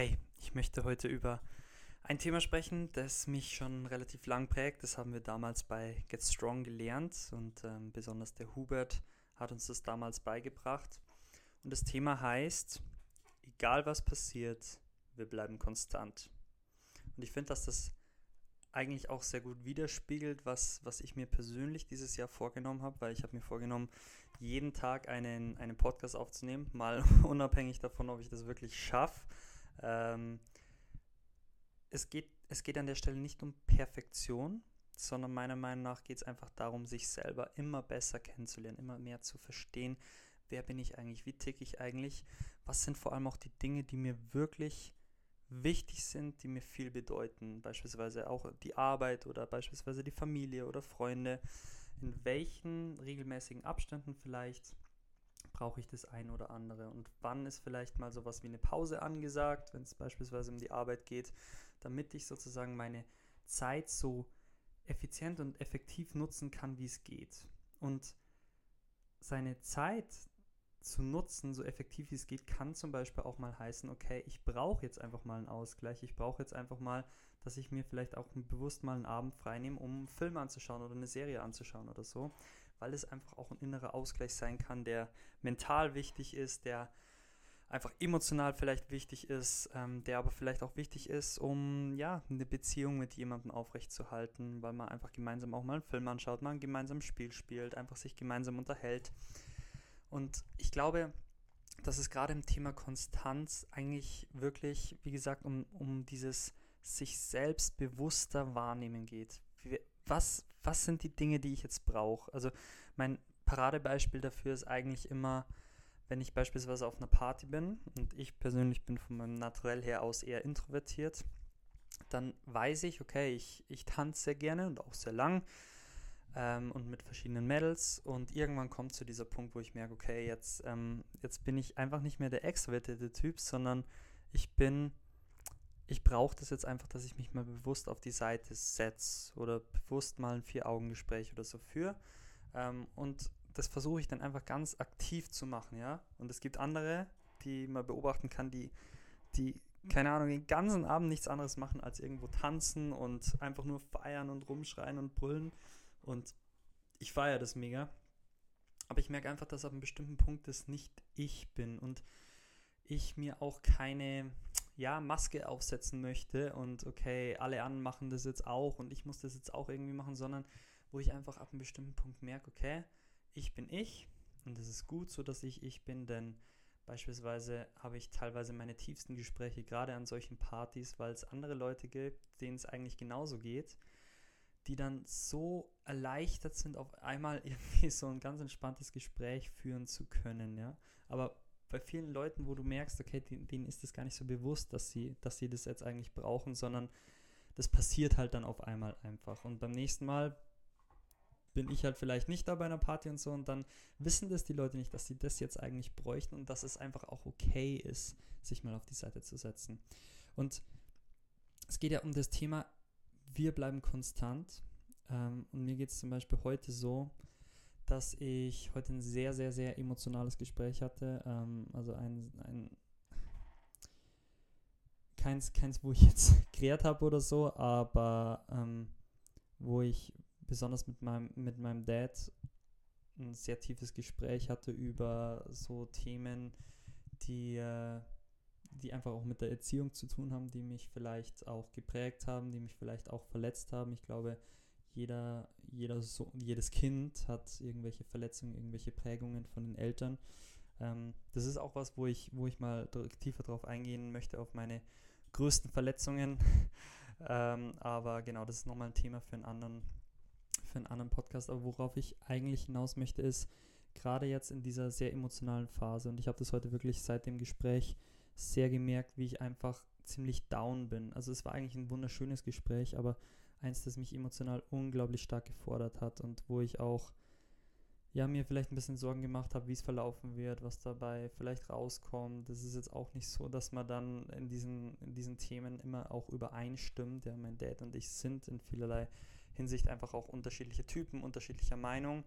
Hey, ich möchte heute über ein Thema sprechen, das mich schon relativ lang prägt. Das haben wir damals bei Get Strong gelernt und ähm, besonders der Hubert hat uns das damals beigebracht. Und das Thema heißt, egal was passiert, wir bleiben konstant. Und ich finde, dass das eigentlich auch sehr gut widerspiegelt, was, was ich mir persönlich dieses Jahr vorgenommen habe, weil ich habe mir vorgenommen, jeden Tag einen, einen Podcast aufzunehmen, mal unabhängig davon, ob ich das wirklich schaffe. Ähm, es, geht, es geht an der Stelle nicht um Perfektion, sondern meiner Meinung nach geht es einfach darum, sich selber immer besser kennenzulernen, immer mehr zu verstehen, wer bin ich eigentlich, wie ticke ich eigentlich, was sind vor allem auch die Dinge, die mir wirklich wichtig sind, die mir viel bedeuten, beispielsweise auch die Arbeit oder beispielsweise die Familie oder Freunde, in welchen regelmäßigen Abständen vielleicht brauche ich das eine oder andere? Und wann ist vielleicht mal sowas wie eine Pause angesagt, wenn es beispielsweise um die Arbeit geht, damit ich sozusagen meine Zeit so effizient und effektiv nutzen kann, wie es geht. Und seine Zeit zu nutzen, so effektiv wie es geht, kann zum Beispiel auch mal heißen, okay, ich brauche jetzt einfach mal einen Ausgleich, ich brauche jetzt einfach mal, dass ich mir vielleicht auch bewusst mal einen Abend freinehme, um einen Film anzuschauen oder eine Serie anzuschauen oder so, weil es einfach auch ein innerer Ausgleich sein kann, der mental wichtig ist, der einfach emotional vielleicht wichtig ist, ähm, der aber vielleicht auch wichtig ist, um ja eine Beziehung mit jemandem aufrechtzuerhalten, weil man einfach gemeinsam auch mal einen Film anschaut, mal ein gemeinsames Spiel spielt, einfach sich gemeinsam unterhält. Und ich glaube, dass es gerade im Thema Konstanz eigentlich wirklich, wie gesagt, um, um dieses sich selbst bewusster wahrnehmen geht. Was, was sind die Dinge, die ich jetzt brauche? Also mein Paradebeispiel dafür ist eigentlich immer, wenn ich beispielsweise auf einer Party bin und ich persönlich bin von meinem Naturell her aus eher introvertiert, dann weiß ich, okay, ich, ich tanze sehr gerne und auch sehr lang ähm, und mit verschiedenen Mädels und irgendwann kommt zu dieser Punkt, wo ich merke, okay, jetzt, ähm, jetzt bin ich einfach nicht mehr der extrovertierte Typ, sondern ich bin, ich brauche das jetzt einfach, dass ich mich mal bewusst auf die Seite setze oder bewusst mal ein Vier-Augen-Gespräch oder so führe. Ähm, und das versuche ich dann einfach ganz aktiv zu machen, ja. Und es gibt andere, die man beobachten kann, die, die, keine Ahnung, den ganzen Abend nichts anderes machen, als irgendwo tanzen und einfach nur feiern und rumschreien und brüllen. Und ich feiere das mega. Aber ich merke einfach, dass ab einem bestimmten Punkt das nicht ich bin und ich mir auch keine ja, Maske aufsetzen möchte und okay, alle anderen machen das jetzt auch und ich muss das jetzt auch irgendwie machen, sondern wo ich einfach ab einem bestimmten Punkt merke, okay, ich bin ich und es ist gut so, dass ich ich bin, denn beispielsweise habe ich teilweise meine tiefsten Gespräche gerade an solchen Partys, weil es andere Leute gibt, denen es eigentlich genauso geht, die dann so erleichtert sind, auf einmal irgendwie so ein ganz entspanntes Gespräch führen zu können, ja. Aber bei vielen Leuten, wo du merkst, okay, denen ist es gar nicht so bewusst, dass sie, dass sie das jetzt eigentlich brauchen, sondern das passiert halt dann auf einmal einfach. Und beim nächsten Mal bin ich halt vielleicht nicht da bei einer Party und so und dann wissen das die Leute nicht, dass sie das jetzt eigentlich bräuchten und dass es einfach auch okay ist, sich mal auf die Seite zu setzen. Und es geht ja um das Thema, wir bleiben konstant. Ähm, und mir geht es zum Beispiel heute so, dass ich heute ein sehr, sehr, sehr emotionales Gespräch hatte. Ähm, also ein, ein keins, keins, wo ich jetzt kreiert habe oder so, aber ähm, wo ich besonders mit meinem, mit meinem Dad ein sehr tiefes Gespräch hatte über so Themen, die, äh, die einfach auch mit der Erziehung zu tun haben, die mich vielleicht auch geprägt haben, die mich vielleicht auch verletzt haben. Ich glaube, jeder, jeder so, jedes Kind hat irgendwelche Verletzungen, irgendwelche Prägungen von den Eltern. Ähm, das ist auch was, wo ich, wo ich mal tiefer drauf eingehen möchte, auf meine größten Verletzungen. ähm, aber genau, das ist nochmal ein Thema für einen anderen für einen anderen Podcast, aber worauf ich eigentlich hinaus möchte, ist gerade jetzt in dieser sehr emotionalen Phase und ich habe das heute wirklich seit dem Gespräch sehr gemerkt, wie ich einfach ziemlich down bin. Also es war eigentlich ein wunderschönes Gespräch, aber eins, das mich emotional unglaublich stark gefordert hat und wo ich auch ja, mir vielleicht ein bisschen Sorgen gemacht habe, wie es verlaufen wird, was dabei vielleicht rauskommt. Das ist jetzt auch nicht so, dass man dann in diesen, in diesen Themen immer auch übereinstimmt. Ja, mein Dad und ich sind in vielerlei Hinsicht einfach auch unterschiedliche Typen, unterschiedlicher Meinung.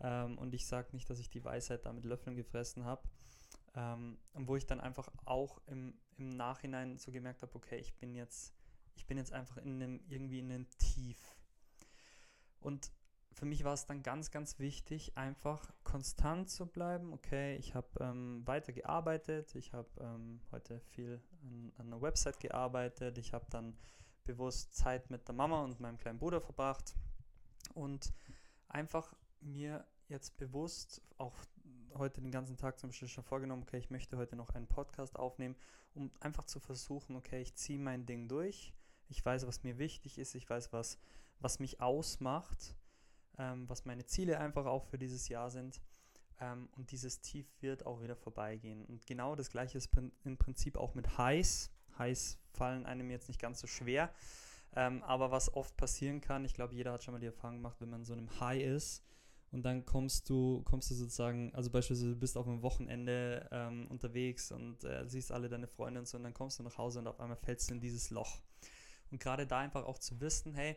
Ähm, und ich sage nicht, dass ich die Weisheit da mit Löffeln gefressen habe. Ähm, wo ich dann einfach auch im, im Nachhinein so gemerkt habe, okay, ich bin jetzt, ich bin jetzt einfach in einem, irgendwie in einem Tief. Und für mich war es dann ganz, ganz wichtig, einfach konstant zu bleiben. Okay, ich habe ähm, weiter gearbeitet, ich habe ähm, heute viel an, an einer Website gearbeitet, ich habe dann bewusst Zeit mit der Mama und meinem kleinen Bruder verbracht und einfach mir jetzt bewusst auch heute den ganzen Tag zum Beispiel schon vorgenommen, okay, ich möchte heute noch einen Podcast aufnehmen, um einfach zu versuchen, okay, ich ziehe mein Ding durch. Ich weiß, was mir wichtig ist, ich weiß, was, was mich ausmacht, ähm, was meine Ziele einfach auch für dieses Jahr sind. Ähm, und dieses Tief wird auch wieder vorbeigehen. Und genau das gleiche ist im Prinzip auch mit Highs. Highs fallen einem jetzt nicht ganz so schwer. Ähm, aber was oft passieren kann, ich glaube, jeder hat schon mal die Erfahrung gemacht, wenn man so einem High ist, und dann kommst du, kommst du sozusagen, also beispielsweise du bist auf einem Wochenende ähm, unterwegs und äh, siehst alle deine Freunde und so und dann kommst du nach Hause und auf einmal fällst du in dieses Loch. Und gerade da einfach auch zu wissen, hey,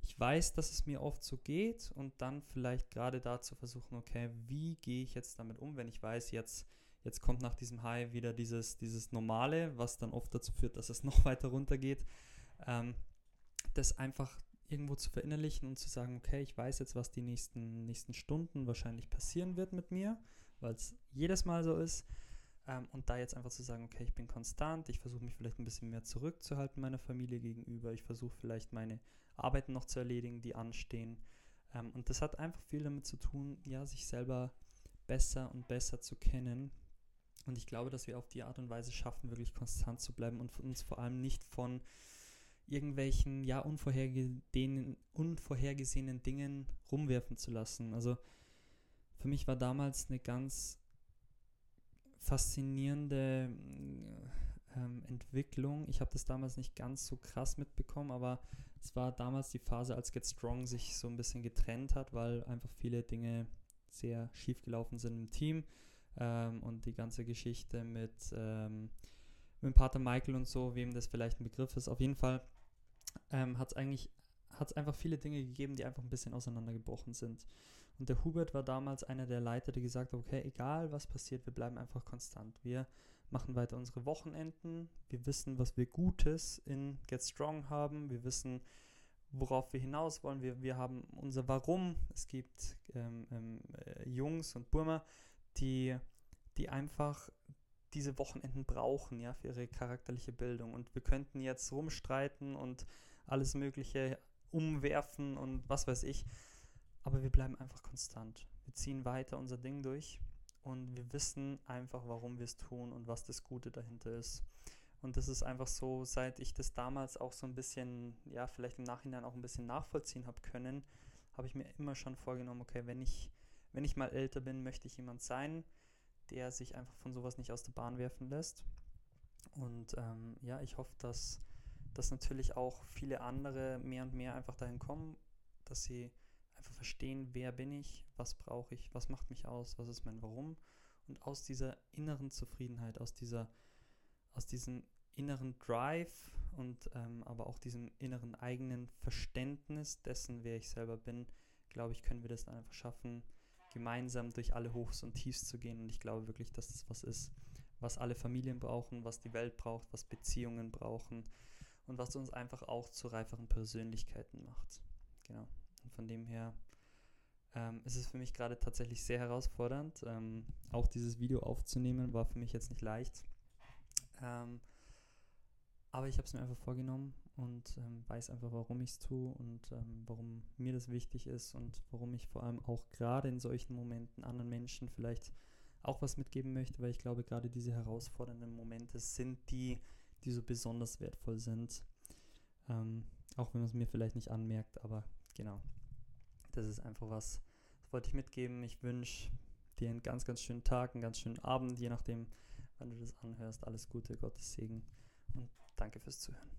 ich weiß, dass es mir oft so geht und dann vielleicht gerade da zu versuchen, okay, wie gehe ich jetzt damit um, wenn ich weiß, jetzt, jetzt kommt nach diesem High wieder dieses, dieses Normale, was dann oft dazu führt, dass es noch weiter runter geht. Ähm, das einfach irgendwo zu verinnerlichen und zu sagen, okay, ich weiß jetzt, was die nächsten, nächsten Stunden wahrscheinlich passieren wird mit mir, weil es jedes Mal so ist. Ähm, und da jetzt einfach zu sagen, okay, ich bin konstant, ich versuche mich vielleicht ein bisschen mehr zurückzuhalten meiner Familie gegenüber, ich versuche vielleicht meine Arbeiten noch zu erledigen, die anstehen. Ähm, und das hat einfach viel damit zu tun, ja, sich selber besser und besser zu kennen. Und ich glaube, dass wir auf die Art und Weise schaffen, wirklich konstant zu bleiben und uns vor allem nicht von irgendwelchen ja unvorhergesehenen, unvorhergesehenen Dingen rumwerfen zu lassen. Also für mich war damals eine ganz faszinierende ähm, Entwicklung. Ich habe das damals nicht ganz so krass mitbekommen, aber es war damals die Phase, als Get Strong sich so ein bisschen getrennt hat, weil einfach viele Dinge sehr schief gelaufen sind im Team ähm, und die ganze Geschichte mit, ähm, mit Pater Michael und so, wem das vielleicht ein Begriff ist. Auf jeden Fall ähm, hat es eigentlich hat es einfach viele Dinge gegeben, die einfach ein bisschen auseinandergebrochen sind. Und der Hubert war damals einer der Leiter, der gesagt hat, okay, egal was passiert, wir bleiben einfach konstant. Wir machen weiter unsere Wochenenden, wir wissen, was wir Gutes in Get Strong haben, wir wissen, worauf wir hinaus wollen, wir, wir haben unser Warum. Es gibt ähm, ähm, äh, Jungs und Burma, die, die einfach diese Wochenenden brauchen, ja, für ihre charakterliche Bildung. Und wir könnten jetzt rumstreiten und alles Mögliche umwerfen und was weiß ich. Aber wir bleiben einfach konstant. Wir ziehen weiter unser Ding durch und wir wissen einfach, warum wir es tun und was das Gute dahinter ist. Und das ist einfach so, seit ich das damals auch so ein bisschen, ja, vielleicht im Nachhinein auch ein bisschen nachvollziehen habe können, habe ich mir immer schon vorgenommen, okay, wenn ich, wenn ich mal älter bin, möchte ich jemand sein, der sich einfach von sowas nicht aus der Bahn werfen lässt. Und ähm, ja, ich hoffe, dass, dass natürlich auch viele andere mehr und mehr einfach dahin kommen, dass sie einfach verstehen, wer bin ich, was brauche ich, was macht mich aus, was ist mein Warum. Und aus dieser inneren Zufriedenheit, aus dieser, aus diesem inneren Drive und ähm, aber auch diesem inneren eigenen Verständnis dessen, wer ich selber bin, glaube ich, können wir das dann einfach schaffen, gemeinsam durch alle Hochs und Tiefs zu gehen. Und ich glaube wirklich, dass das was ist, was alle Familien brauchen, was die Welt braucht, was Beziehungen brauchen und was uns einfach auch zu reiferen Persönlichkeiten macht. Genau. Und von dem her ähm, ist es für mich gerade tatsächlich sehr herausfordernd. Ähm, auch dieses Video aufzunehmen war für mich jetzt nicht leicht. Ähm, aber ich habe es mir einfach vorgenommen und ähm, weiß einfach, warum ich es tue und ähm, warum mir das wichtig ist und warum ich vor allem auch gerade in solchen Momenten anderen Menschen vielleicht auch was mitgeben möchte, weil ich glaube, gerade diese herausfordernden Momente sind die, die so besonders wertvoll sind. Ähm, auch wenn man es mir vielleicht nicht anmerkt, aber genau. Das ist einfach was, das wollte ich mitgeben. Ich wünsche dir einen ganz, ganz schönen Tag, einen ganz schönen Abend, je nachdem, wann du das anhörst. Alles Gute, Gottes Segen und danke fürs Zuhören.